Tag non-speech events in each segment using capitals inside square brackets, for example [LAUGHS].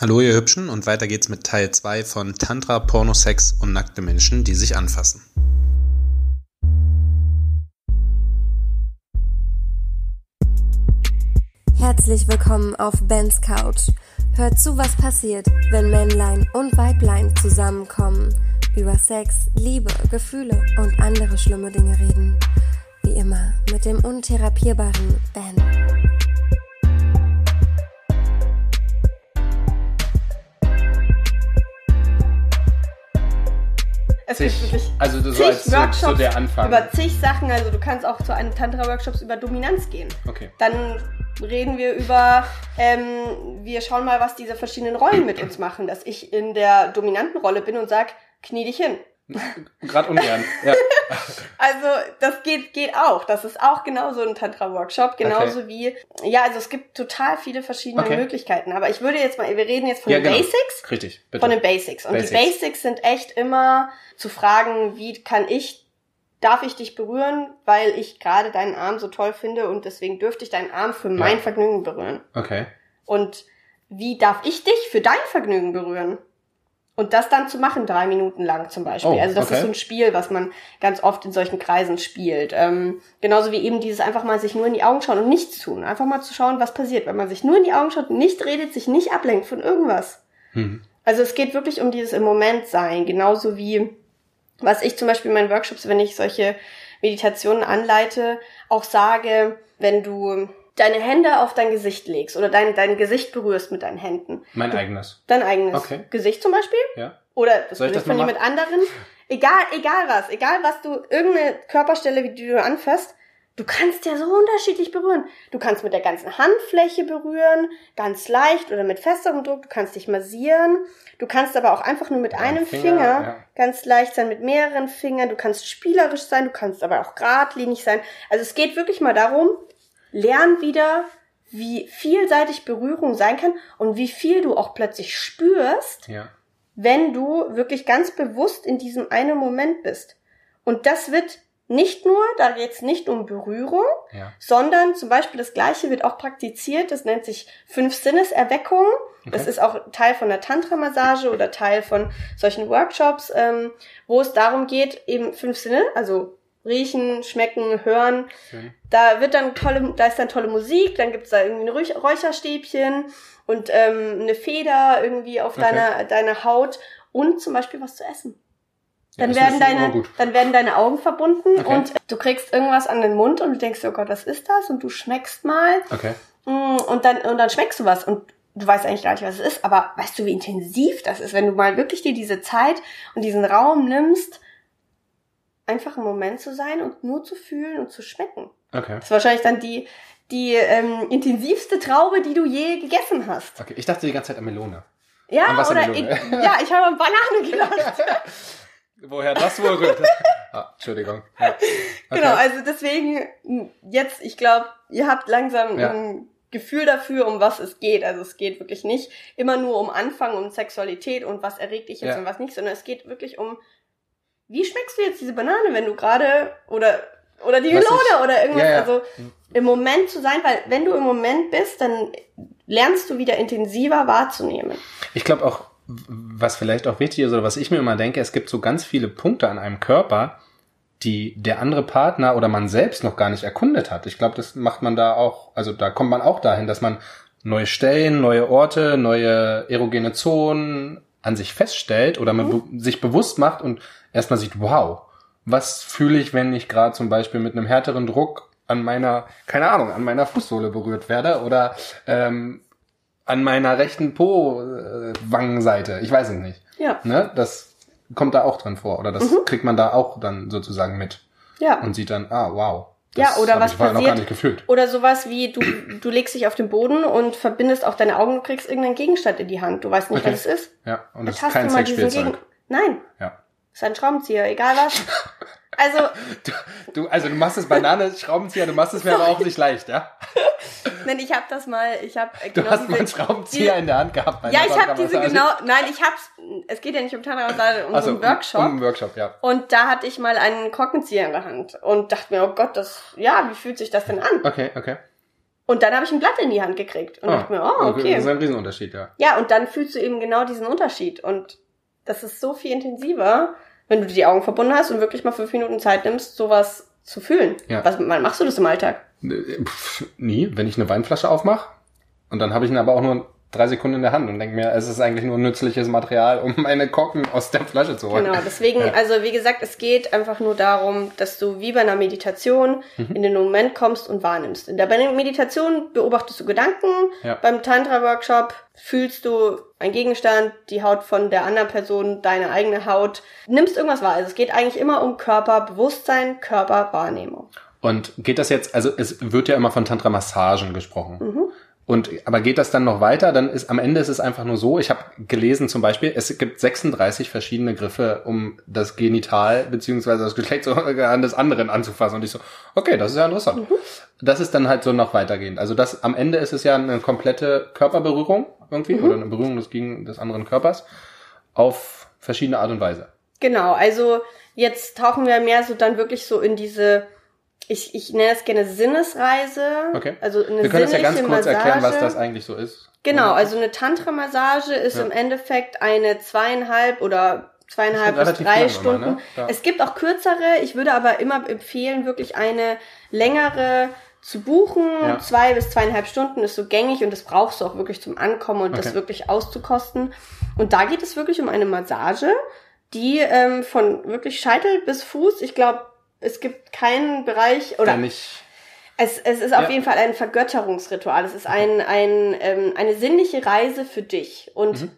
Hallo ihr Hübschen und weiter geht's mit Teil 2 von Tantra, Pornosex und nackte Menschen, die sich anfassen. Herzlich willkommen auf Bens Couch. Hört zu, was passiert, wenn Männlein und Weiblein zusammenkommen, über Sex, Liebe, Gefühle und andere schlimme Dinge reden. Wie immer mit dem untherapierbaren Ben. Es Zig, gibt wirklich also so zig als so, Workshops so der Anfang. über zig Sachen. Also du kannst auch zu einem Tantra-Workshops über Dominanz gehen. Okay. Dann reden wir über, ähm, wir schauen mal, was diese verschiedenen Rollen mit uns machen. Dass ich in der dominanten Rolle bin und sag, knie dich hin. [LAUGHS] Gerade ungern. Ja. [LAUGHS] Also das geht, geht auch. Das ist auch genauso ein Tantra-Workshop. Genauso wie, ja, also es gibt total viele verschiedene Okay. Möglichkeiten. Aber ich würde jetzt mal, wir reden jetzt von ja, den genau. Basics. Richtig, bitte. Von den Basics. Und Basics. die Basics sind echt immer zu fragen, wie kann ich, darf ich dich berühren, weil ich gerade deinen Arm so toll finde und deswegen dürfte ich deinen Arm für mein Vergnügen berühren. okay. Und wie darf ich dich für dein Vergnügen berühren? Und das dann zu machen, drei Minuten lang zum Beispiel. Oh, also das okay. ist so ein Spiel, was man ganz oft in solchen Kreisen spielt. Ähm, genauso wie eben dieses einfach mal sich nur in die Augen schauen und nichts tun. Einfach mal zu schauen, was passiert. Wenn man sich nur in die Augen schaut, nicht redet, sich nicht ablenkt von irgendwas. Hm. Also es geht wirklich um dieses im Moment sein, genauso wie was ich zum Beispiel in meinen Workshops, wenn ich solche Meditationen anleite, auch sage, wenn du deine Hände auf dein Gesicht legst oder dein, dein Gesicht berührst mit deinen Händen. Mein eigenes. Dein eigenes Okay. Gesicht zum Beispiel. Ja. Oder das Soll ich das von jemand anderen. [LAUGHS] Egal, egal was, egal was du, irgendeine Körperstelle, wie du anfasst, du kannst ja so unterschiedlich berühren. Du kannst mit der ganzen Handfläche berühren, ganz leicht oder mit festerem Druck, du kannst dich massieren, du kannst aber auch einfach nur mit einem Finger, Finger, ja. ganz leicht sein, mit mehreren Fingern, du kannst spielerisch sein, du kannst aber auch geradlinig sein. Also es geht wirklich mal darum, lern wieder, wie vielseitig Berührung sein kann und wie viel du auch plötzlich spürst, Ja. wenn du wirklich ganz bewusst in diesem einen Moment bist. Und das wird nicht nur, da geht's nicht um Berührung, Ja. sondern zum Beispiel das Gleiche wird auch praktiziert, das nennt sich Fünf-Sinneserweckung. Das Okay. ist auch Teil von der Tantra-Massage oder Teil von solchen Workshops, ähm, wo es darum geht, eben fünf Sinne, also riechen, schmecken, hören, Schön. da wird dann tolle, da ist dann tolle Musik, dann gibt's da irgendwie ein Räuch- Räucherstäbchen und ähm, eine Feder irgendwie auf Okay. deiner, deiner Haut und zum Beispiel was zu essen. Ja, Dann das werden deine, dann werden deine Augen verbunden Okay. und du kriegst irgendwas an den Mund und du denkst, oh Gott, was ist das? Und du schmeckst mal Okay. mm, und dann, und dann schmeckst du was und du weißt eigentlich gar nicht, was es ist, aber weißt du, wie intensiv das ist, wenn du mal wirklich dir diese Zeit und diesen Raum nimmst, einfach im Moment zu sein und nur zu fühlen und zu schmecken. Okay. Das ist wahrscheinlich dann die, die ähm, intensivste Traube, die du je gegessen hast. Okay. Ich dachte die ganze Zeit an Melone. Ja, An oder ich, ja, ich habe an Banane gedacht. [LAUGHS] Woher das wohl rührt? ah, Entschuldigung. Ja. Okay. Genau, also deswegen jetzt, ich glaube, ihr habt langsam Ja. ein Gefühl dafür, um was es geht. Also es geht wirklich nicht immer nur um Anfang und Sexualität und was erregt dich jetzt Ja. und was nicht, sondern es geht wirklich um, wie schmeckst du jetzt diese Banane, wenn du gerade oder oder die Melone oder irgendwas, Ja, ja. also im Moment zu sein, weil wenn du im Moment bist, dann lernst du wieder intensiver wahrzunehmen. Ich glaube auch, was vielleicht auch wichtig ist oder was ich mir immer denke, es gibt so ganz viele Punkte an einem Körper, die der andere Partner oder man selbst noch gar nicht erkundet hat. Ich glaube, das macht man da auch, also da kommt man auch dahin, dass man neue Stellen, neue Orte, neue erogene Zonen an sich feststellt oder man be sich bewusst macht und erstmal sieht, wow, was fühle ich, wenn ich gerade zum Beispiel mit einem härteren Druck an meiner, keine Ahnung, an meiner Fußsohle berührt werde oder ähm, an meiner rechten Po-Wangenseite. Ich weiß es nicht. Ja, Ne? Das kommt da auch drin vor. Oder das Mhm. kriegt man da auch dann sozusagen mit. ja. Und sieht dann, ah, wow. Ja, Das oder hab was ich vorher noch passiert- gar nicht gefühlt. Oder sowas wie, du, du legst dich auf den Boden und verbindest auch deine Augen, du kriegst irgendeinen Gegenstand in die Hand. Du weißt nicht, Okay. was es ist. Ja, und das Jetzt ist kein Sexspielzeug. Nein, Ja. ist ein Schraubenzieher, egal was. [LAUGHS] Also, Du, du, also du machst es Banane, Schraubenzieher, du machst es mir aber auch nicht leicht, ja? [LAUGHS] nein, ich habe das mal, ich habe Du genau hast mal einen diese- Schraubenzieher diese- in der Hand gehabt. Ja, ich habe diese genau, nein, ich hab's, es geht ja nicht um Tantra, um Ach so so, einen Workshop. Um, um einen Workshop, ja. Und da hatte ich mal einen Korkenzieher in der Hand und dachte mir, oh Gott, das, ja, wie fühlt sich das denn an? Okay, okay. Und dann habe ich ein Blatt in die Hand gekriegt und Ah, dachte mir, oh, okay. Das ist ein Riesenunterschied, ja. Ja, und dann fühlst du eben genau diesen Unterschied. Und das ist so viel intensiver, wenn du die Augen verbunden hast und wirklich mal fünf Minuten Zeit nimmst, sowas zu fühlen. Ja. Was, wann machst du das im Alltag? Äh, Pff, nie, wenn ich eine Weinflasche aufmache. Und dann habe ich ihn aber auch nur drei Sekunden in der Hand und denke mir, es ist eigentlich nur nützliches Material, um meine Korken aus der Flasche zu holen. Genau, deswegen, Ja. also wie gesagt, es geht einfach nur darum, dass du wie bei einer Meditation Mhm. in den Moment kommst und wahrnimmst. In der Meditation beobachtest du Gedanken, Ja. beim Tantra-Workshop fühlst du einen Gegenstand, die Haut von der anderen Person, deine eigene Haut, nimmst irgendwas wahr. Also es geht eigentlich immer um Körperbewusstsein, Körperwahrnehmung. Und geht das jetzt, also es wird ja immer von Tantra-Massagen gesprochen. Mhm. Und aber geht das dann noch weiter? Dann ist am Ende ist es einfach nur so. Ich habe gelesen zum Beispiel, es gibt 36 verschiedene Griffe, um das Genital beziehungsweise das Geschlechtsorgan des anderen anzufassen. Und ich so, okay, das ist ja interessant. Mhm. Das ist dann halt so noch weitergehend. Also das am Ende ist es ja eine komplette Körperberührung irgendwie Mhm. oder eine Berührung des, gegen, des anderen Körpers auf verschiedene Art und Weise. Genau, also jetzt tauchen wir mehr so dann wirklich so in diese, ich, ich nenne es gerne Sinnesreise. Okay. Also eine Wir können das ja ganz kurz erklären, was Massage. das eigentlich so ist. Genau, Oder? also eine Tantra-Massage ist Ja. im Endeffekt eine zweieinhalb oder zweieinhalb Das bis drei Stunden. immer, ne? Ja. Es gibt auch kürzere. Ich würde aber immer empfehlen, wirklich eine längere zu buchen. Ja. Zwei bis zweieinhalb Stunden ist so gängig und das brauchst du auch wirklich zum Ankommen und das Okay. wirklich auszukosten. Und da geht es wirklich um eine Massage, die ähm, von wirklich Scheitel bis Fuß, ich glaube, es gibt keinen Bereich oder es, es ist auf Ja. jeden Fall ein Vergötterungsritual. Es ist ein, ein, ähm, eine sinnliche Reise für dich. Und Mhm.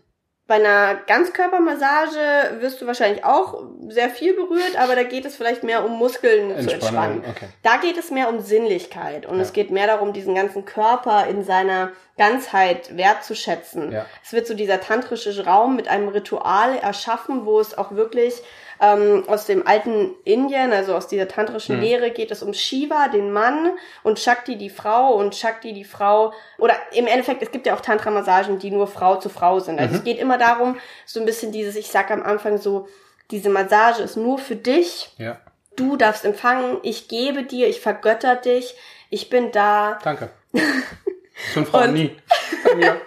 bei einer Ganzkörpermassage wirst du wahrscheinlich auch sehr viel berührt, aber da geht es vielleicht mehr um Muskeln zu entspannen. Okay. Da geht es mehr um Sinnlichkeit und Ja. es geht mehr darum, diesen ganzen Körper in seiner Ganzheit wertzuschätzen. Ja. Es wird so dieser tantrische Raum mit einem Ritual erschaffen, wo es auch wirklich ähm, aus dem alten Indien, also aus dieser tantrischen Mhm. Lehre, geht es um Shiva, den Mann, und Shakti, die Frau, und Shakti, die Frau. Oder im Endeffekt, es gibt ja auch Tantra-Massagen, die nur Frau zu Frau sind. Also Mhm. es geht immer darum, so ein bisschen dieses, ich sag am Anfang so, diese Massage ist nur für dich. Ja. Du darfst empfangen, ich gebe dir, ich vergötter dich, ich bin da. Danke. [LAUGHS] Schon Frauen nie. [LAUGHS] Bei mir.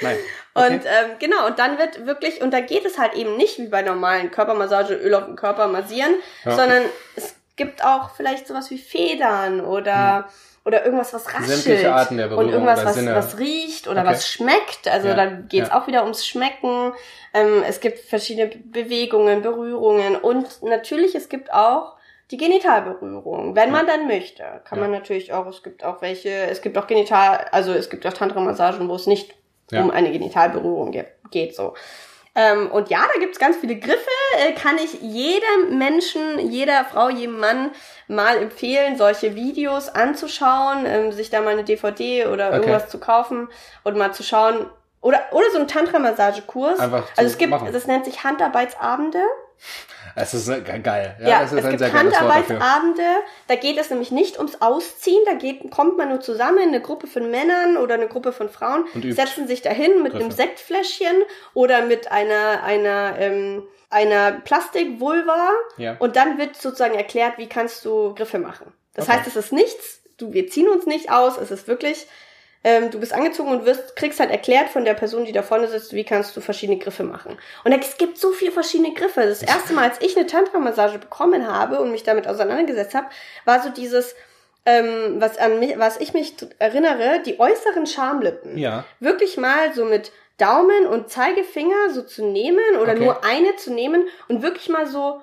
Nein. Okay. Und ähm, genau, und dann wird wirklich, und da geht es halt eben nicht wie bei normalen Körpermassage, Öl auf den Körper massieren, Ja. sondern es gibt auch vielleicht sowas wie Federn oder oder irgendwas, was raschelt. Hm. Sämtliche Arten der Berührung und irgendwas, was, was riecht oder Okay. was schmeckt. Also Ja, da geht's ja. auch wieder ums Schmecken. Ähm, es gibt verschiedene Bewegungen, Berührungen und natürlich, es gibt auch die Genitalberührung, wenn man dann möchte. Kann man natürlich auch, es gibt auch welche, es gibt auch Genital, also es gibt auch Tantra-Massagen, wo es nicht Ja. um eine Genitalberührung ge geht so. Ähm, und ja, da gibt's ganz viele Griffe, äh, kann ich jedem Menschen, jeder Frau, jedem Mann mal empfehlen, solche Videos anzuschauen, ähm, sich da mal eine DVD oder Okay. irgendwas zu kaufen und mal zu schauen. Oder, oder so ein Tantra-Massagekurs. Also es gibt, machen. das nennt sich Handarbeitsabende. Es ist äh, ge- geil. Ja, Ja, das ist es gibt. Handarbeitsabende. Da geht es nämlich nicht ums Ausziehen. Da geht, kommt man nur zusammen, eine Gruppe von Männern oder eine Gruppe von Frauen, setzen sich dahin mit einem Griffe. Sektfläschchen oder mit einer, einer, ähm, einer Plastikvulva. Ja. Und dann wird sozusagen erklärt, wie kannst du Griffe machen. Das Okay. heißt, es ist nichts, du, wir ziehen uns nicht aus, es ist wirklich, ähm, du bist angezogen und wirst, kriegst halt erklärt von der Person, die da vorne sitzt, wie kannst du verschiedene Griffe machen. Und es gibt so viele verschiedene Griffe. Das erste Mal, als ich eine Tantra-Massage bekommen habe und mich damit auseinandergesetzt habe, war so dieses, ähm, was an mich, was ich mich erinnere, die äußeren Schamlippen. Ja. Wirklich mal so mit Daumen und Zeigefinger so zu nehmen oder Okay. nur eine zu nehmen und wirklich mal so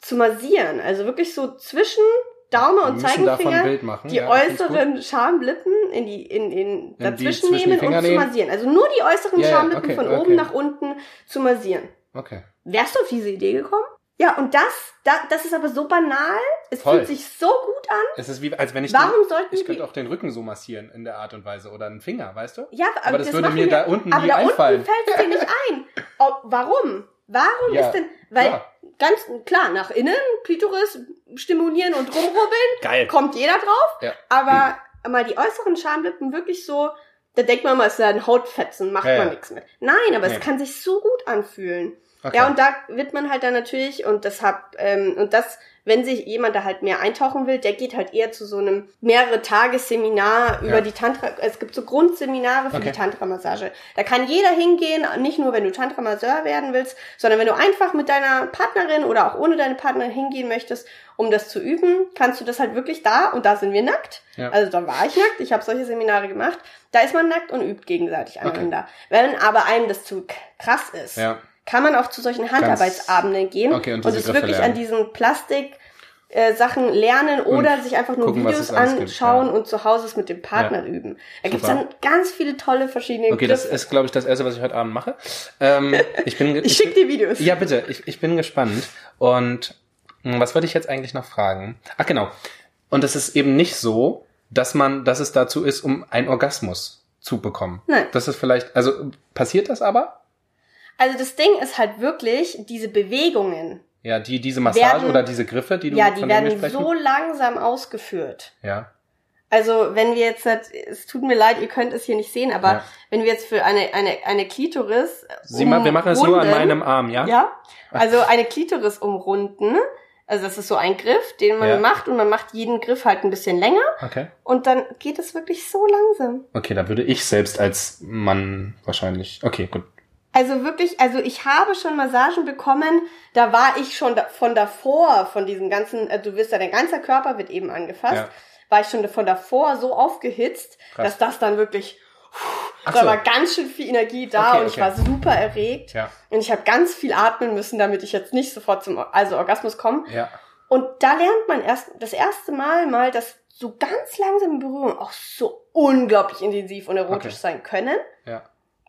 zu massieren. Also wirklich so zwischen Daumen und Zeigefinger die ja, äußeren Schamlippen in die in, in dazwischen zwischen die nehmen und zu massieren. Also nur die äußeren Ja, ja, Schamlippen okay, von okay. oben nach unten zu massieren. Okay. Wärst du auf diese Idee gekommen? Ja, und das, da, das ist aber so banal. Es Voll. fühlt sich so gut an. Es ist wie, als wenn ich Warum den, sollten ich könnte auch den Rücken so massieren in der Art und Weise oder einen Finger, weißt du? Ja, Aber das würde machen mir da unten aber nie da einfallen. unten fällt es dir nicht ein. [LAUGHS] Oh, warum? Warum Ja, ist denn, weil klar. Ganz klar, nach innen, Klitoris stimulieren und rumrubbeln, Geil. kommt jeder drauf. Ja. Aber mal die äußeren Schamlippen wirklich so, da denkt man mal, es ist ja ein Hautfetzen, macht Ja, man ja. nichts mit. Nein, aber Nee. es kann sich so gut anfühlen. Okay. Ja, und da wird man halt dann natürlich, und das hab, ähm, und das wenn sich jemand da halt mehr eintauchen will, der geht halt eher zu so einem mehrere Tagesseminar über Ja. die Tantra. Es gibt so Grundseminare für Okay. die Tantra-Massage. Da kann jeder hingehen, nicht nur wenn du Tantra-Masseur werden willst, sondern wenn du einfach mit deiner Partnerin oder auch ohne deine Partnerin hingehen möchtest, um das zu üben, kannst du das halt wirklich da und da sind wir nackt. Ja. Also da war ich nackt, ich habe solche Seminare gemacht. Da ist man nackt und übt gegenseitig aneinander. Wenn aber einem das zu krass ist, Ja. Kann man auch zu solchen Handarbeitsabenden gehen Okay, und und, es wirklich lernen. an diesen Plastik äh, Sachen lernen oder sich einfach nur gucken, Videos alles gibt, anschauen ja. und zu Hause es mit dem Partner Ja. üben. Da gibt's dann ganz viele tolle verschiedene Okay, das Griffe. ist, glaube ich, das Erste, was ich heute Abend mache. Ähm, [LAUGHS] ich bin, ich schick dir Videos. Ja, bitte. Ich, ich bin gespannt. Und mh, was wollte ich jetzt eigentlich noch fragen? Ach, genau. Und es ist eben nicht so, dass man, dass es dazu ist, um einen Orgasmus zu bekommen. Nein. Das ist vielleicht, also passiert das aber? Also das Ding ist halt wirklich diese Bewegungen. Ja, die, diese Massage Werden- oder diese Griffe, die du Ja, die werden so langsam ausgeführt. Ja. Also wenn wir jetzt, es tut mir leid, ihr könnt es hier nicht sehen, aber Ja. wenn wir jetzt für eine eine eine Klitoris Sieh mal, wir machen es nur an umrunden- meinem Arm, ja? Ja. Also eine Klitoris umrunden. Also das ist so ein Griff, den man Ja. macht und man macht jeden Griff halt ein bisschen länger Okay. und dann geht es wirklich so langsam. Okay, da würde ich selbst als Mann wahrscheinlich. Okay, gut. Also wirklich, also ich habe schon Massagen bekommen, da war ich schon von davor, von diesem ganzen, äh, du wirst ja, dein ganzer Körper wird eben angefasst, Ja. war ich schon von davor so aufgehitzt, Krass. dass das dann wirklich, Ach da so. war ganz schön viel Energie da Okay, und ich okay. war super erregt Ja. und ich habe ganz viel atmen müssen, damit ich jetzt nicht sofort zum also Orgasmus komme. Ja. Und da lernt man erst das erste Mal mal, dass so ganz langsame Berührungen auch so unglaublich intensiv und erotisch Okay. sein können. Ja.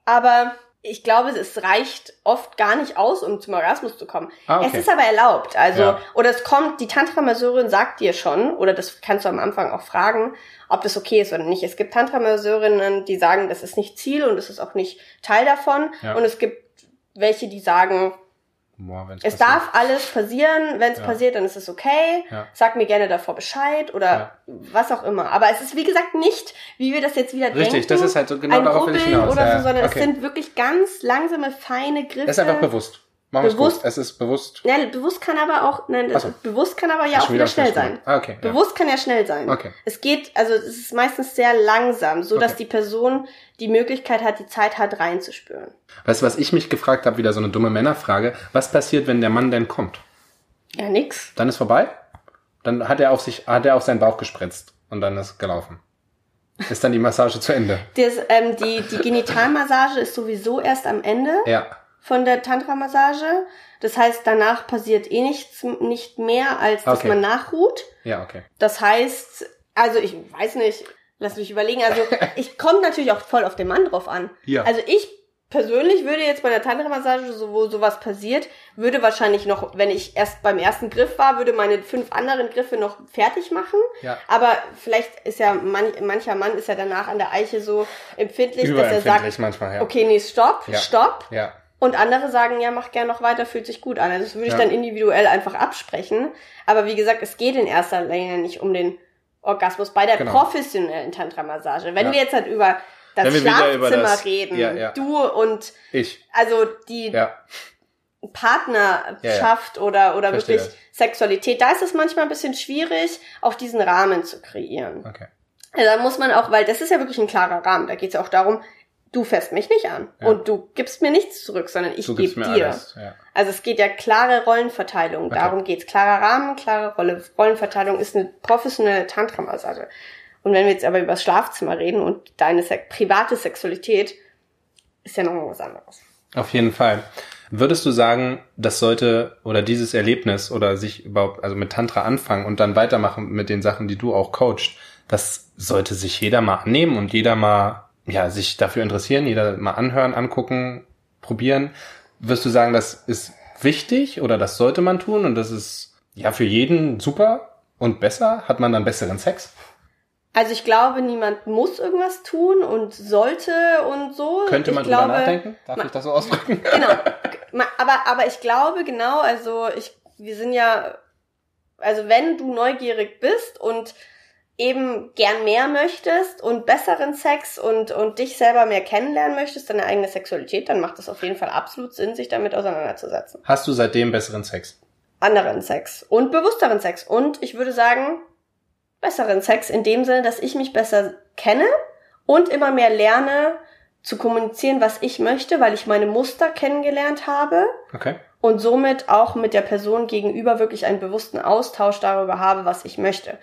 Aber ich glaube, es reicht oft gar nicht aus, um zum Orgasmus zu kommen. Ah, okay. Es ist aber erlaubt. Also, Ja. oder es kommt, die Tantra-Masseurin sagt dir schon, oder das kannst du am Anfang auch fragen, ob das okay ist oder nicht. Es gibt Tantra-Masseurinnen, die sagen, das ist nicht Ziel und das ist auch nicht Teil davon. Ja. Und es gibt welche, die sagen, Boah, es passiert. darf alles passieren, wenn es Ja. passiert, dann ist es okay. Ja. Sag mir gerne davor Bescheid oder Ja. was auch immer. Aber es ist wie gesagt nicht, wie wir das jetzt wieder Richtig, denken. das ist halt so, genau ein darauf will ich Rubbeln hinaus. oder so, sondern okay. es sind wirklich ganz langsame, feine Griffe. Es ist einfach bewusst. Machen Bewusst-. Es ist bewusst. Ja, bewusst kann aber auch, nein, so. bewusst kann aber ja auch wieder wieder schnell sein. Ah, okay. Ja. Bewusst kann ja schnell sein. Okay. Es geht, also es ist meistens sehr langsam, so dass Okay. die Person die Möglichkeit hat, die Zeit hat, reinzuspüren. Weißt du, was ich mich gefragt habe, wieder so eine dumme Männerfrage. Was passiert, wenn der Mann denn kommt? Ja, nix. Dann ist vorbei? Dann hat er auf sich, hat er auf seinen Bauch gespritzt und dann ist gelaufen. Ist dann die Massage zu Ende? Das, ähm, die, die Genitalmassage ist sowieso erst am Ende. Ja. Von der Tantra-Massage. Das heißt, danach passiert eh nichts, nicht mehr, als dass Okay. man nachruht. Ja, okay. Das heißt, also ich weiß nicht, lass mich überlegen. Also [LAUGHS] ich kommt natürlich auch voll auf den Mann drauf an. Ja. Also ich persönlich würde jetzt bei der Tantra-Massage, so, wo sowas passiert, würde wahrscheinlich noch, wenn ich erst beim ersten Griff war, würde meine fünf anderen Griffe noch fertig machen. Ja. Aber vielleicht ist ja man, mancher Mann ist ja danach an der Eiche so empfindlich, dass er sagt, manchmal, ja. okay, nee, stopp, Ja. stopp. Ja. Und andere sagen, ja, mach gern noch weiter, fühlt sich gut an. Also Das würde ich Ja. dann individuell einfach absprechen. Aber wie gesagt, es geht in erster Linie nicht um den Orgasmus bei der Genau. professionellen Tantra-Massage. Wenn Ja. wir jetzt halt über das Schlafzimmer über das- reden, Ja, du und Ich. also die. Partnerschaft oder, oder Verstehe wirklich. Sexualität, da ist es manchmal ein bisschen schwierig, auch diesen Rahmen zu kreieren. Okay. Also da muss man auch, weil das ist ja wirklich ein klarer Rahmen. Da geht es ja auch darum, du fässt mich nicht an Ja. und du gibst mir nichts zurück, sondern ich gebe dir. alles. Ja. Also es geht ja klare Rollenverteilung. Okay. Darum geht's. Klarer Rahmen, klare Rolle. Rollenverteilung ist eine professionelle Tantra-Massage. Und wenn wir jetzt aber über das Schlafzimmer reden und deine Sek private Sexualität, ist ja noch was anderes. Auf jeden Fall. Würdest du sagen, das sollte oder dieses Erlebnis oder sich überhaupt, also mit Tantra anfangen und dann weitermachen mit den Sachen, die du auch coachst, das sollte sich jeder mal annehmen und jeder mal, ja, sich dafür interessieren, jeder mal anhören, angucken, probieren. Wirst du sagen, das ist wichtig oder das sollte man tun und das ist, ja, für jeden super und besser? Hat man dann besseren Sex? Also ich glaube, niemand muss irgendwas tun und sollte und so. Könnte ich man glaube, drüber nachdenken? Darf ich das so ausdrücken? [LAUGHS] Genau. Aber, aber ich glaube genau, also ich, wir sind ja, also wenn du neugierig bist und eben gern mehr möchtest und besseren Sex und, und dich selber mehr kennenlernen möchtest, deine eigene Sexualität, dann macht es auf jeden Fall absolut Sinn, sich damit auseinanderzusetzen. Hast du seitdem besseren Sex? anderen Sex und bewussteren Sex und ich würde sagen besseren Sex in dem Sinne, dass ich mich besser kenne und immer mehr lerne zu kommunizieren, was ich möchte, weil ich meine Muster kennengelernt habe Okay. und somit auch mit der Person gegenüber wirklich einen bewussten Austausch darüber habe, was ich möchte.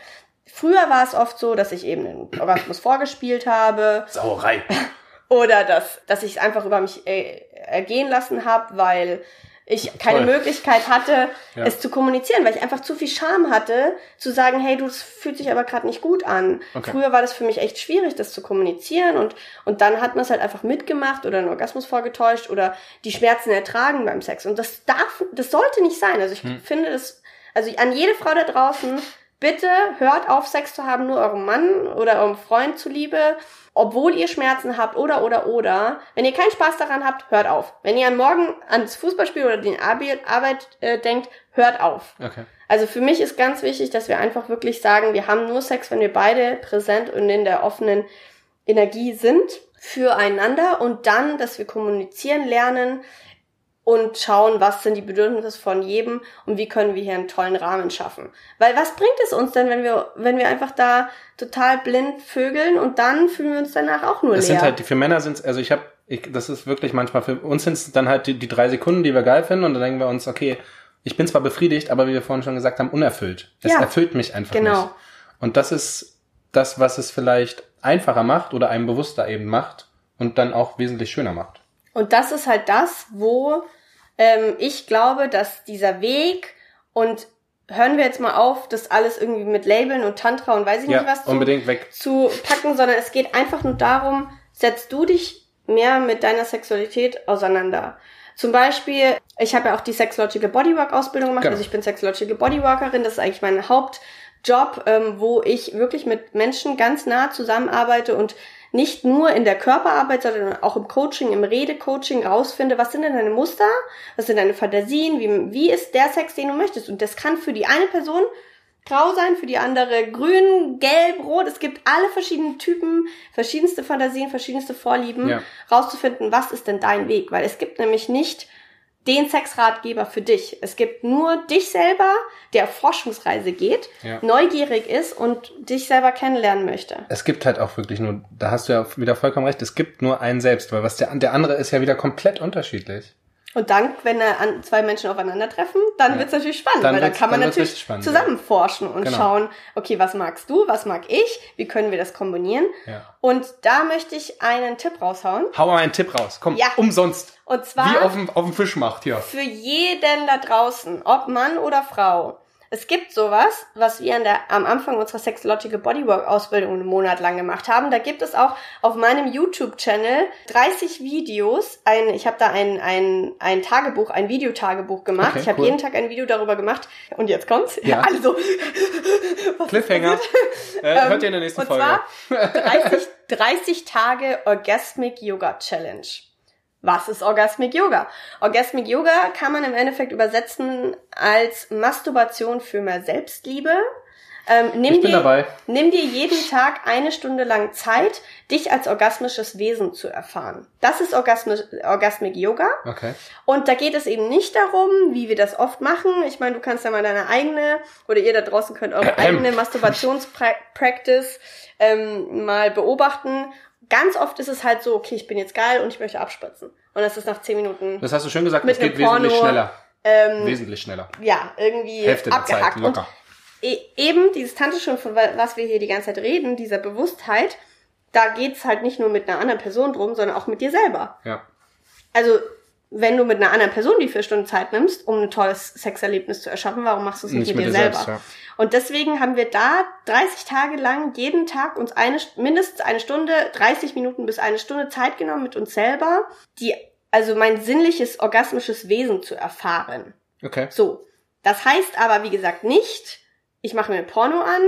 Früher war es oft so, dass ich eben den Orgasmus vorgespielt habe Sauerei. [LAUGHS] oder dass, dass ich es einfach über mich äh, ergehen lassen habe, weil ich keine Toll. Möglichkeit hatte, Ja. es zu kommunizieren, weil ich einfach zu viel Scham hatte, zu sagen, hey, du, das fühlt sich aber gerade nicht gut an. Okay. Früher war das für mich echt schwierig, das zu kommunizieren und, und dann hat man es halt einfach mitgemacht oder einen Orgasmus vorgetäuscht oder die Schmerzen ertragen beim Sex. Und das darf, das sollte nicht sein. Also ich Hm. finde das, also an jede Frau da draußen, bitte hört auf, Sex zu haben, nur eurem Mann oder eurem Freund zuliebe, obwohl ihr Schmerzen habt oder oder oder. Wenn ihr keinen Spaß daran habt, hört auf. Wenn ihr am Morgen ans Fußballspiel oder die Arbeit, äh, denkt, hört auf. Okay. Also für mich ist ganz wichtig, dass wir einfach wirklich sagen, wir haben nur Sex, wenn wir beide präsent und in der offenen Energie sind füreinander und dann, dass wir kommunizieren lernen und schauen, was sind die Bedürfnisse von jedem und wie können wir hier einen tollen Rahmen schaffen. Weil was bringt es uns denn, wenn wir, wenn wir einfach da total blind vögeln und dann fühlen wir uns danach auch nur Es leer. sind halt, die- für Männer sind es, also ich habe, ich, das ist wirklich manchmal, für uns sind es dann halt die, die drei Sekunden, die wir geil finden und dann denken wir uns, okay, ich bin zwar befriedigt, aber wie wir vorhin schon gesagt haben, unerfüllt. Es Ja. erfüllt mich einfach Genau. nicht. Und das ist das, was es vielleicht einfacher macht oder einem bewusster eben macht und dann auch wesentlich schöner macht. Und das ist halt das, wo ähm, ich glaube, dass dieser Weg und hören wir jetzt mal auf, das alles irgendwie mit Labeln und Tantra und weiß ich Ja, nicht was zu, zu packen, sondern es geht einfach nur darum, setzt du dich mehr mit deiner Sexualität auseinander. Zum Beispiel, ich habe ja auch die Sexological Bodywork Ausbildung gemacht, Genau. also ich bin Sexological Bodyworkerin, das ist eigentlich mein Hauptjob, ähm, wo ich wirklich mit Menschen ganz nah zusammenarbeite und nicht nur in der Körperarbeit, sondern auch im Coaching, im Redecoaching rausfinde, was sind denn deine Muster, was sind deine Fantasien, wie, wie ist der Sex, den du möchtest. Und das kann für die eine Person grau sein, für die andere grün, gelb, rot. Es gibt alle verschiedenen Typen, verschiedenste Fantasien, verschiedenste Vorlieben, Ja. rauszufinden, was ist denn dein Weg. Weil es gibt nämlich nicht den Sexratgeber für dich. Es gibt nur dich selber, der auf Forschungsreise geht, Ja. neugierig ist und dich selber kennenlernen möchte. Es gibt halt auch wirklich nur, da hast du ja wieder vollkommen recht, es gibt nur einen selbst, weil was der, der andere ist ja wieder komplett unterschiedlich. Und dann, wenn da zwei Menschen aufeinandertreffen, dann Ja. wird's natürlich spannend, Dann weil wird's- kann man natürlich spannend, zusammen forschen und Genau. schauen, okay, was magst du, was mag ich, wie können wir das kombinieren. Ja. Und da möchte ich einen Tipp raushauen. Hau mal einen Tipp raus, komm, Ja. umsonst. Und zwar Wie auf dem, auf dem Fischmarkt hier. für jeden da draußen, ob Mann oder Frau. Es gibt sowas, was wir an der, am Anfang unserer Sexological Bodywork Ausbildung einen Monat lang gemacht haben. Da gibt es auch auf meinem YouTube-Channel 30 Videos. Ein, ich habe da ein, ein, ein Tagebuch, ein Videotagebuch gemacht. Okay, ich habe cool. jeden Tag ein Video darüber gemacht. Und jetzt kommt's. Ja. [LAUGHS] Also, Cliffhanger. äh, hört ihr in der nächsten und Folge. zwar 30, 30 Tage Orgasmic Yoga Challenge. Was ist Orgasmic Yoga? Orgasmic Yoga kann man im Endeffekt übersetzen als Masturbation für mehr Selbstliebe. Ähm, nimm, Ich bin dir, dabei. nimm dir jeden Tag eine Stunde lang Zeit, dich als orgasmisches Wesen zu erfahren. Das ist Orgasmi Orgasmic Yoga. Okay. Und da geht es eben nicht darum, wie wir das oft machen. Ich meine, du kannst ja mal deine eigene, oder ihr da draußen könnt eure [CLEARS THROAT] eigene Masturbationspractice ähm, mal beobachten. Ganz oft ist es halt so, okay, ich bin jetzt geil und ich möchte abspritzen. Und das ist nach zehn Minuten, Das hast du schön gesagt, es geht einem wesentlich Porno, schneller. ähm, Wesentlich schneller. ja, irgendwie Hälfte der abgehakt. Zeit, locker. Und e eben dieses Tantrischön, von wa- was wir hier die ganze Zeit reden, dieser Bewusstheit, da geht's halt nicht nur mit einer anderen Person drum, sondern auch mit dir selber. Ja. Also, wenn du mit einer anderen Person die vier Stunden Zeit nimmst, um ein tolles Sexerlebnis zu erschaffen, warum machst du es nicht, mit, dir selber? selbst, ja. Und deswegen haben wir da 30 Tage lang jeden Tag uns eine, mindestens eine Stunde, 30 Minuten bis eine Stunde Zeit genommen mit uns selber, die, also mein sinnliches, orgasmisches Wesen zu erfahren. Okay. So. Das heißt aber, wie gesagt, nicht, ich mache mir ein Porno an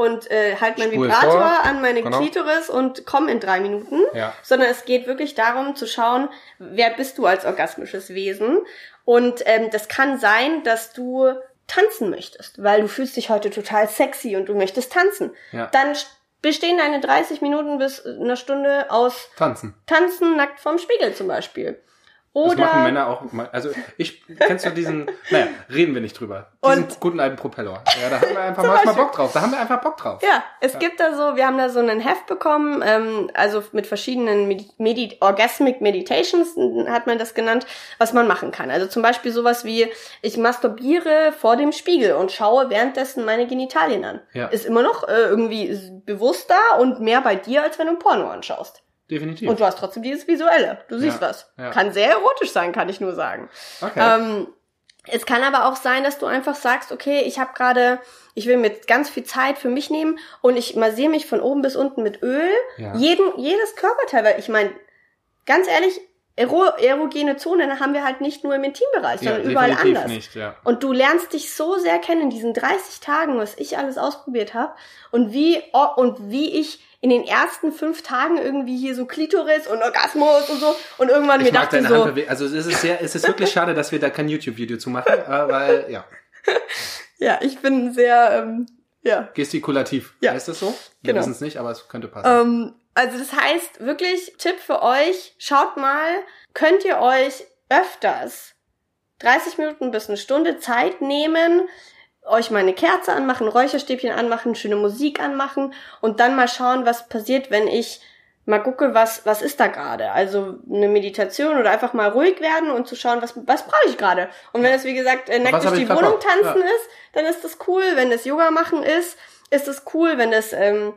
und äh, halt meinen Vibrator vor, an meine genau. Klitoris und komme in drei Minuten. Ja. Sondern es geht wirklich darum zu schauen, wer bist du als orgasmisches Wesen. Und ähm, das kann sein, dass du tanzen möchtest, weil du fühlst dich heute total sexy und du möchtest tanzen. Ja. Dann bestehen deine 30 Minuten bis eine Stunde aus Tanzen. Tanzen nackt vorm Spiegel zum Beispiel. Das machen Oder Männer auch mal. Also ich kennst du diesen, [LAUGHS] naja, reden wir nicht drüber. Diesen Und- guten alten Propeller. Ja, da haben wir einfach [LAUGHS] manchmal Beispiel. Bock drauf. Da haben wir einfach Bock drauf. Ja, es gibt da so, wir haben da so ein Heft bekommen, ähm, also mit verschiedenen Medi Medi Orgasmic Meditations hat man das genannt, was man machen kann. Also zum Beispiel sowas wie, ich masturbiere vor dem Spiegel und schaue währenddessen meine Genitalien an. Ja. Ist immer noch äh, irgendwie bewusster und mehr bei dir, als wenn du ein Porno anschaust. Definitiv. Und du hast trotzdem dieses Visuelle. Du siehst Ja, was. ja. Kann sehr erotisch sein, kann ich nur sagen. okay. Ähm, es kann aber auch sein, dass du einfach sagst, okay, ich habe gerade, ich will mir ganz viel Zeit für mich nehmen und ich massiere mich von oben bis unten mit Öl. Ja. Jeden, jedes Körperteil, weil ich meine, ganz ehrlich, erogene Zonen haben wir halt nicht nur im Intimbereich, ja, sondern überall definitiv anders. nicht, ja. Und du lernst dich so sehr kennen in diesen 30 Tagen, was ich alles ausprobiert habe und wie oh, und wie ich in den ersten fünf Tagen irgendwie hier so Klitoris und Orgasmus und so und irgendwann Ich mir dachte so. Also es ist sehr, es ist wirklich schade, dass wir da kein YouTube-Video zu machen, äh, weil, ja, [LAUGHS] ja, ich bin sehr, ähm, ja, gestikulativ. Ja. Heißt das so? Wir Genau. wissen es nicht, aber es könnte passen. Ähm, also das heißt wirklich, Tipp für euch, schaut mal, könnt ihr euch öfters 30 Minuten bis eine Stunde Zeit nehmen, euch mal eine Kerze anmachen, Räucherstäbchen anmachen, schöne Musik anmachen und dann mal schauen, was passiert, wenn ich mal gucke, was, was ist da gerade. Also eine Meditation oder einfach mal ruhig werden und zu schauen, was, was brauche ich gerade. Und wenn es, wie gesagt, äh, nackt durch die Wohnung tanzen Ja. ist, dann ist das cool. Wenn es Yoga machen ist, ist es cool. Wenn es ähm,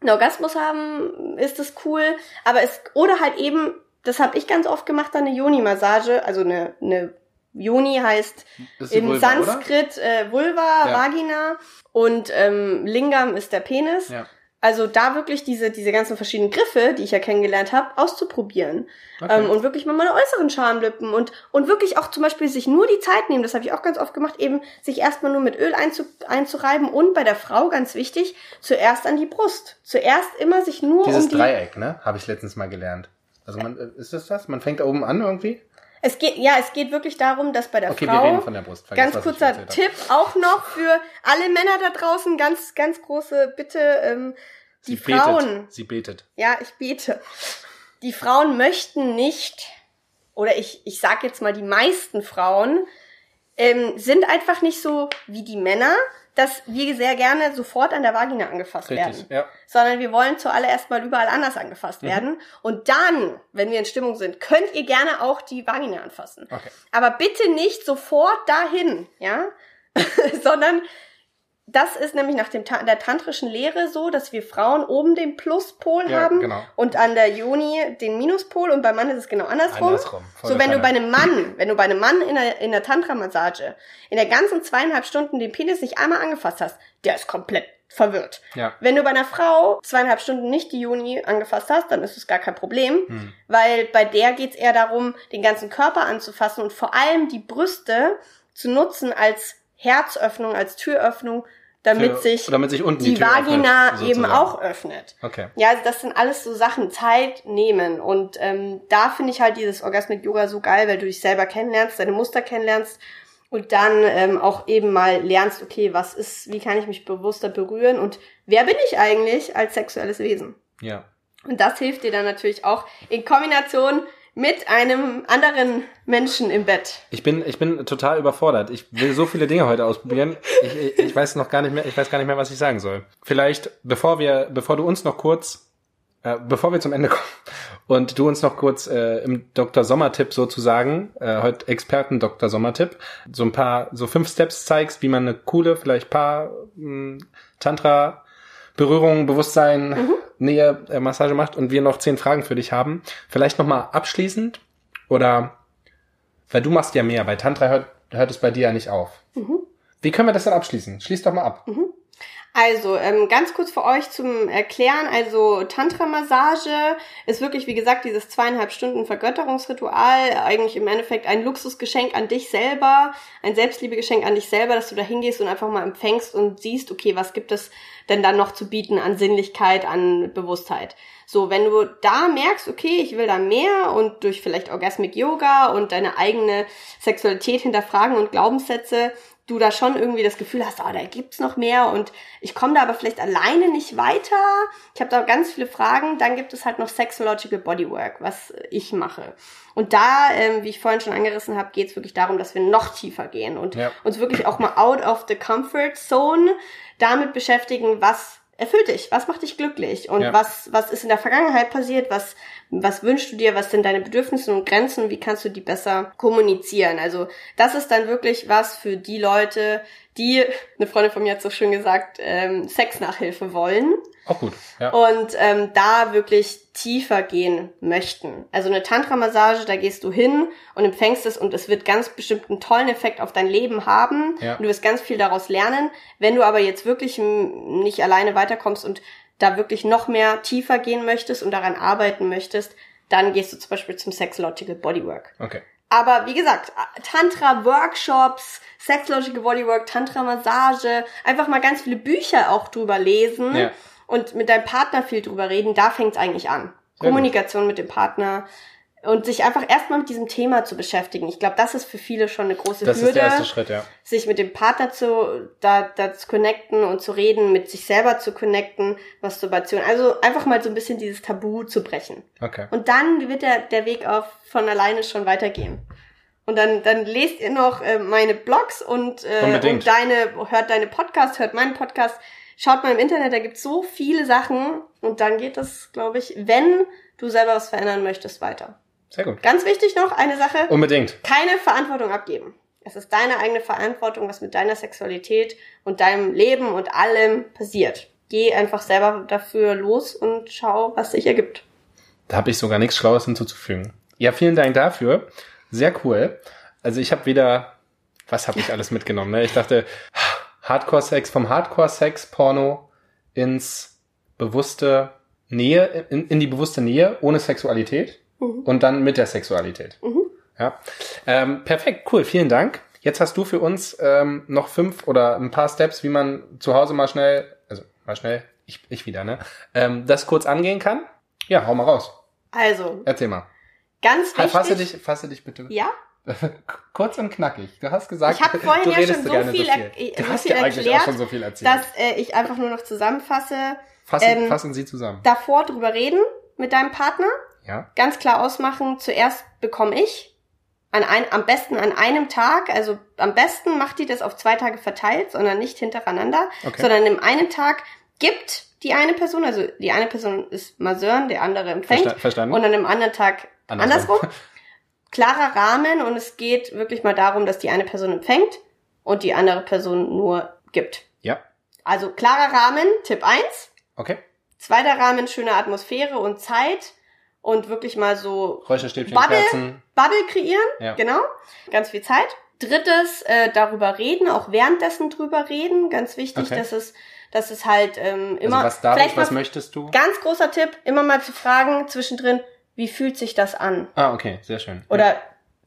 einen Orgasmus haben, ist das cool. Aber es, oder halt eben, das habe ich ganz oft gemacht, dann eine Yoni-Massage, also eine, eine Yoni heißt in Vulva? Sanskrit äh, Vulva, Ja. Vagina und ähm, Lingam ist der Penis. Ja. Also da wirklich diese, diese ganzen verschiedenen Griffe, die ich ja kennengelernt habe, auszuprobieren. Okay. Ähm, und wirklich mal meine äußeren Schamlippen und, und wirklich auch zum Beispiel sich nur die Zeit nehmen, das habe ich auch ganz oft gemacht, eben sich erstmal nur mit Öl einzu, einzureiben und bei der Frau, ganz wichtig, zuerst an die Brust. Zuerst immer sich nur Dieses um die... Dreieck, ne? Habe ich letztens mal gelernt. Also man, äh, ist das das? Man fängt da oben an irgendwie? Es geht, ja, es geht wirklich darum, dass bei der Okay, Frau... wir reden von der Brust. Vergiss, Ganz kurzer. Tipp auch noch für alle Männer da draußen, ganz, ganz große Bitte, ähm, die Sie betet. Frauen, Sie betet. ja, ich bete, die Frauen möchten nicht, oder ich, ich sag jetzt mal, die meisten Frauen ähm, sind einfach nicht so wie die Männer, dass wir sehr gerne sofort an der Vagina angefasst Richtig, werden ja. sondern wir wollen zuallererst mal überall anders angefasst Mhm. werden. Und dann, wenn wir in Stimmung sind, könnt ihr gerne auch die Vagina anfassen. Okay. Aber bitte nicht sofort dahin, ja? [LAUGHS] sondern das ist nämlich nach dem, Ta- der tantrischen Lehre so, dass wir Frauen oben den Pluspol Ja, haben genau. und an der Joni den Minuspol und beim Mann ist es genau andersrum. Andersrum, So, wenn du Kanne. bei einem Mann, wenn du bei einem Mann in der, in der Tantra-Massage in der ganzen zweieinhalb Stunden den Penis nicht einmal angefasst hast, der ist komplett verwirrt. Ja. Wenn du bei einer Frau zweieinhalb Stunden nicht die Juni angefasst hast, dann ist es gar kein Problem, Hm. weil bei der geht's eher darum, den ganzen Körper anzufassen und vor allem die Brüste zu nutzen als Herzöffnung, als Türöffnung, damit Für- sich damit sich unten die, die Vagina öffnet, eben auch öffnet. Okay. Ja, also das sind alles so Sachen, Zeit nehmen. Und ähm, da finde ich halt dieses Orgasmic Yoga so geil, weil du dich selber kennenlernst, deine Muster kennenlernst und dann ähm, auch eben mal lernst, okay, was ist, wie kann ich mich bewusster berühren und wer bin ich eigentlich als sexuelles Wesen? Ja. Und das hilft dir dann natürlich auch in Kombination mit einem anderen Menschen im Bett. Ich bin, ich bin total überfordert. Ich will so viele Dinge heute ausprobieren. Ich, ich, ich weiß noch gar nicht mehr, ich weiß gar nicht mehr, was ich sagen soll. Vielleicht, bevor wir, bevor du uns noch kurz, äh, bevor wir zum Ende kommen und du uns noch kurz äh, im Dr. Sommertipp sozusagen, äh, heute Experten Dr. Sommertipp, so ein paar, so fünf Steps zeigst, wie man eine coole, vielleicht paar mh, Tantra Berührung, Bewusstsein, Nähe, äh, Massage macht und wir noch zehn Fragen für dich haben. Vielleicht nochmal abschließend oder weil du machst ja mehr, bei Tantra hört, hört es bei dir ja nicht auf. Wie können wir das dann abschließen? Schließ doch mal ab. Also, ähm, ganz kurz für euch zum Erklären. Also, Tantra-Massage ist wirklich, wie gesagt, dieses zweieinhalb Stunden Vergötterungsritual. Eigentlich im Endeffekt ein Luxusgeschenk an dich selber, ein Selbstliebegeschenk an dich selber, dass du da hingehst und einfach mal empfängst und siehst, okay, was gibt es denn dann noch zu bieten an Sinnlichkeit, an Bewusstheit. So, wenn du da merkst, okay, ich will da mehr und durch vielleicht Orgasmic Yoga und deine eigene Sexualität hinterfragen und Glaubenssätze du da schon irgendwie das Gefühl hast, oh, da gibt's noch mehr und ich komme da aber vielleicht alleine nicht weiter. Ich habe da ganz viele Fragen. Dann gibt es halt noch Sexological Bodywork, was ich mache. Und da, ähm, wie ich vorhin schon angerissen habe, geht es wirklich darum, dass wir noch tiefer gehen und Ja. uns wirklich auch mal out of the comfort zone damit beschäftigen, was erfüllt dich, was macht dich glücklich und Ja. was was ist in der Vergangenheit passiert, was was wünschst du dir, was sind deine Bedürfnisse und Grenzen, wie kannst du die besser kommunizieren? Also das ist dann wirklich was für die Leute, die, eine Freundin von mir hat so schön gesagt, ähm, Sexnachhilfe wollen Auch gut. Ja. und ähm, da wirklich tiefer gehen möchten. Also eine Tantra-Massage, da gehst du hin und empfängst es und es wird ganz bestimmt einen tollen Effekt auf dein Leben haben. Ja. Und du wirst ganz viel daraus lernen. Wenn du aber jetzt wirklich nicht alleine weiterkommst und da wirklich noch mehr tiefer gehen möchtest und daran arbeiten möchtest, dann gehst du zum Beispiel zum Sexological Bodywork. Okay. Aber wie gesagt, Tantra-Workshops, Sexological Bodywork, Tantra-Massage, einfach mal ganz viele Bücher auch drüber lesen Ja. und mit deinem Partner viel drüber reden, da fängt's eigentlich an. Sehr Kommunikation mit dem Partner und sich einfach erstmal mit diesem Thema zu beschäftigen. Ich glaube, das ist für viele schon eine große Das Hürde, ist der erste Schritt, ja. sich mit dem Partner zu, da, da zu connecten und zu reden, mit sich selber zu connecten, Masturbation. Also einfach mal so ein bisschen dieses Tabu zu brechen. Okay. Und dann wird der, der Weg auf von alleine schon weitergehen. Und dann, dann lest ihr noch äh, meine Blogs und, äh, Unbedingt. und deine, hört deine Podcast, hört meinen Podcast. Schaut mal im Internet, da gibt's so viele Sachen. Und dann geht das, glaube ich, wenn du selber was verändern möchtest, weiter. Sehr gut. Ganz wichtig noch, eine Sache Unbedingt. keine Verantwortung abgeben. Es ist deine eigene Verantwortung, was mit deiner Sexualität und deinem Leben und allem passiert. Geh einfach selber dafür los und schau, was sich ergibt. Da habe ich sogar nichts Schlaues hinzuzufügen. Ja, vielen Dank dafür. Sehr cool. Also ich habe wieder, was habe ich alles mitgenommen? Ne? Ich dachte, Hardcore-Sex, vom Hardcore-Sex-Porno ins bewusste Nähe, in, in die bewusste Nähe ohne Sexualität und dann mit der Sexualität. Ja. Ähm, perfekt, cool, vielen Dank. Jetzt hast du für uns ähm, noch fünf oder ein paar Steps, wie man zu Hause mal schnell, also mal schnell, ich, ich wieder, ne? Ähm, das kurz angehen kann. Ja, hau mal raus. Also, Erzähl mal. ganz wichtig. Fasse dich, fasse dich bitte. Ja, [LAUGHS] Kurz und knackig. Du hast gesagt, Ich hab vorhin du ja redest schon so gerne viel so viel. Du so hast viel ja eigentlich erklärt, auch schon so viel erzählt. dass äh, ich einfach nur noch zusammenfasse. fassen, ähm, fassen Sie zusammen. Davor drüber reden mit deinem Partner. Ja. Ganz klar ausmachen, zuerst bekomme ich. An ein, am besten an einem Tag, also am besten macht die das auf zwei Tage verteilt, sondern nicht hintereinander, Okay. sondern im einen Tag gibt die eine Person, also die eine Person ist Masseurin, der andere empfängt Versta verstanden? und an dem anderen Tag Andersrum. andersrum. [LAUGHS] Klarer Rahmen und es geht wirklich mal darum, dass die eine Person empfängt und die andere Person nur gibt. ja. Also klarer Rahmen, Tipp 1. Okay. Zweiter Rahmen, schöne Atmosphäre und Zeit und wirklich mal so Räucherstäbchen, Bubble, Kerzen. Bubble kreieren. Ja. Genau. Ganz viel Zeit. Drittes, äh, darüber reden, auch währenddessen drüber reden. Ganz wichtig, Okay. dass es, dass es halt ähm, immer. also was darf vielleicht ich, was mal, möchtest du? Ganz großer Tipp, immer mal zu fragen zwischendrin, wie fühlt sich das an? Ah, okay, sehr schön. Oder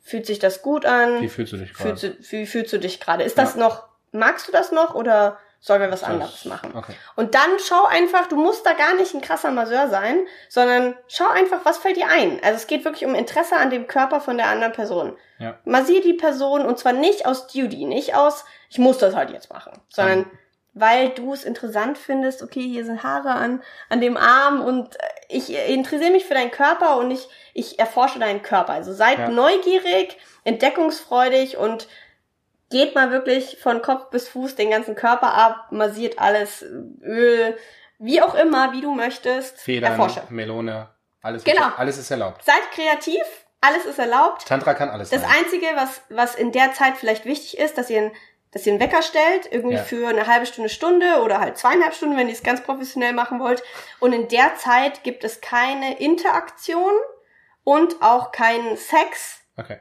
fühlt sich das gut an? Wie fühlst du dich gerade? fühlst du, wie fühlst du dich gerade? Ist das noch, magst du das noch oder sollen wir was anderes machen? Okay. Und dann schau einfach, du musst da gar nicht ein krasser Masseur sein, sondern schau einfach, was fällt dir ein. Also es geht wirklich um Interesse an dem Körper von der anderen Person. Ja. Massier die Person und zwar nicht aus Duty, nicht aus, ich muss das halt jetzt machen, sondern weil du es interessant findest, okay, hier sind Haare an, an dem Arm und äh, ich interessiere mich für deinen Körper und ich, ich erforsche deinen Körper. Also seid Ja. neugierig, entdeckungsfreudig und geht mal wirklich von Kopf bis Fuß den ganzen Körper ab, massiert alles, Öl, wie auch immer, wie du möchtest, Federn, erforsche. Melone, alles, Genau. alles ist erlaubt. Seid kreativ, alles ist erlaubt. Tantra kann alles Das sein. Einzige, was, was in der Zeit vielleicht wichtig ist, dass ihr, einen- dass ihr einen Wecker stellt, irgendwie Ja. für eine halbe Stunde, Stunde oder halt zweieinhalb Stunden, wenn ihr es ganz professionell machen wollt. Und in der Zeit gibt es keine Interaktion und auch keinen Sex, Okay.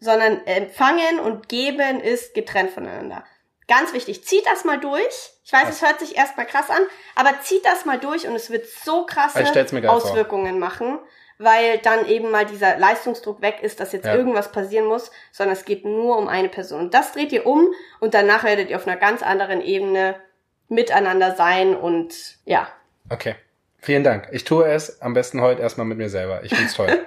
Sondern empfangen und geben ist getrennt voneinander. Ganz wichtig, zieht das mal durch. Ich weiß, es hört sich erstmal krass an, aber zieht das mal durch und es wird so krasse geil vor. Auswirkungen machen, weil dann eben mal dieser Leistungsdruck weg ist, dass jetzt Ja. irgendwas passieren muss, sondern es geht nur um eine Person. Und das dreht ihr um und danach werdet ihr auf einer ganz anderen Ebene miteinander sein und ja. Okay. Vielen Dank. Ich tue es am besten heute erstmal mit mir selber. Ich find's toll.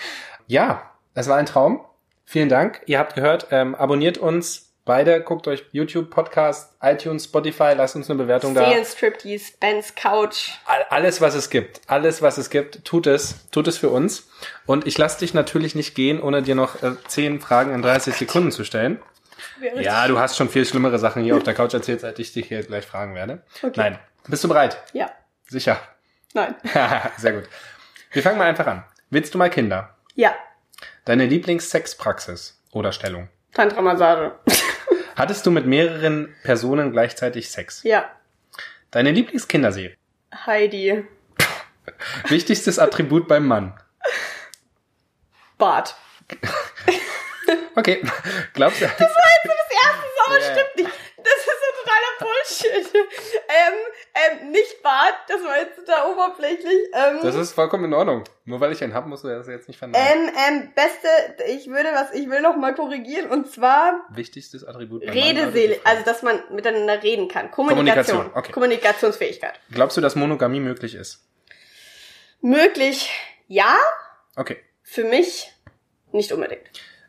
[LAUGHS] ja, es war ein Traum. Vielen Dank. Ihr habt gehört, ähm, abonniert uns beide. Guckt euch YouTube, Podcast, iTunes, Spotify. Lasst uns eine Bewertung da. Seelenstriptease, Bens Couch. All- Alles, was es gibt. Alles, was es gibt. Tut es. Tut es für uns. Und ich lasse dich natürlich nicht gehen, ohne dir noch äh, 10 Fragen in 30 Sekunden zu stellen. Ja, du hast schon viel schlimmere Sachen hier auf der Couch erzählt, als ich dich hier gleich fragen werde. Okay. Nein. Bist du bereit? Ja. Sicher. Nein. [LAUGHS] Sehr gut. Wir fangen mal einfach an. Willst du mal Kinder? Ja. Deine Lieblingssexpraxis oder Stellung? Tantra-Massage. [LAUGHS] Hattest du mit mehreren Personen gleichzeitig Sex? ja. Deine Lieblingskinderserie? Heidi. [LAUGHS] Wichtigstes Attribut beim Mann? Bart. [LAUGHS] Okay. Glaubst du? Das erste, aber Ja. stimmt nicht. Das ist so totaler Bullshit. ähm, ähm, nicht Bart, das war jetzt total oberflächlich. Ähm, Das ist vollkommen in Ordnung. Nur weil ich einen hab, musst du das jetzt nicht verneinen. ähm, ähm, beste, ich würde was, ich will noch mal korrigieren und zwar Wichtigstes Attribut? Redeseele, also dass man miteinander reden kann. Kommunikation. Kommunikation, okay. Kommunikationsfähigkeit. Glaubst du, dass Monogamie möglich ist? Möglich, ja, Okay. für mich nicht unbedingt.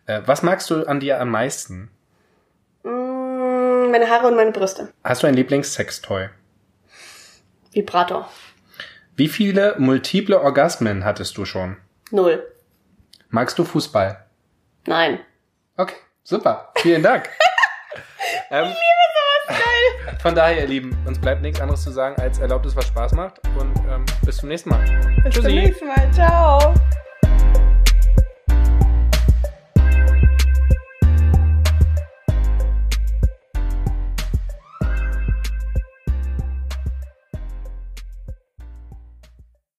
Äh, was magst du an dir am meisten? Mm, meine Haare und meine Brüste. Hast du ein Lieblingssextoy? Vibrator. Wie viele multiple Orgasmen hattest du schon? Null. Magst du Fußball? Nein. Okay, super. Vielen Dank. [LAUGHS] ähm, Von daher, ihr Lieben, uns bleibt nichts anderes zu sagen, als erlaubt es, was Spaß macht. Und ähm, bis zum nächsten Mal. Bis zum Tschüssi. nächsten Mal. Ciao.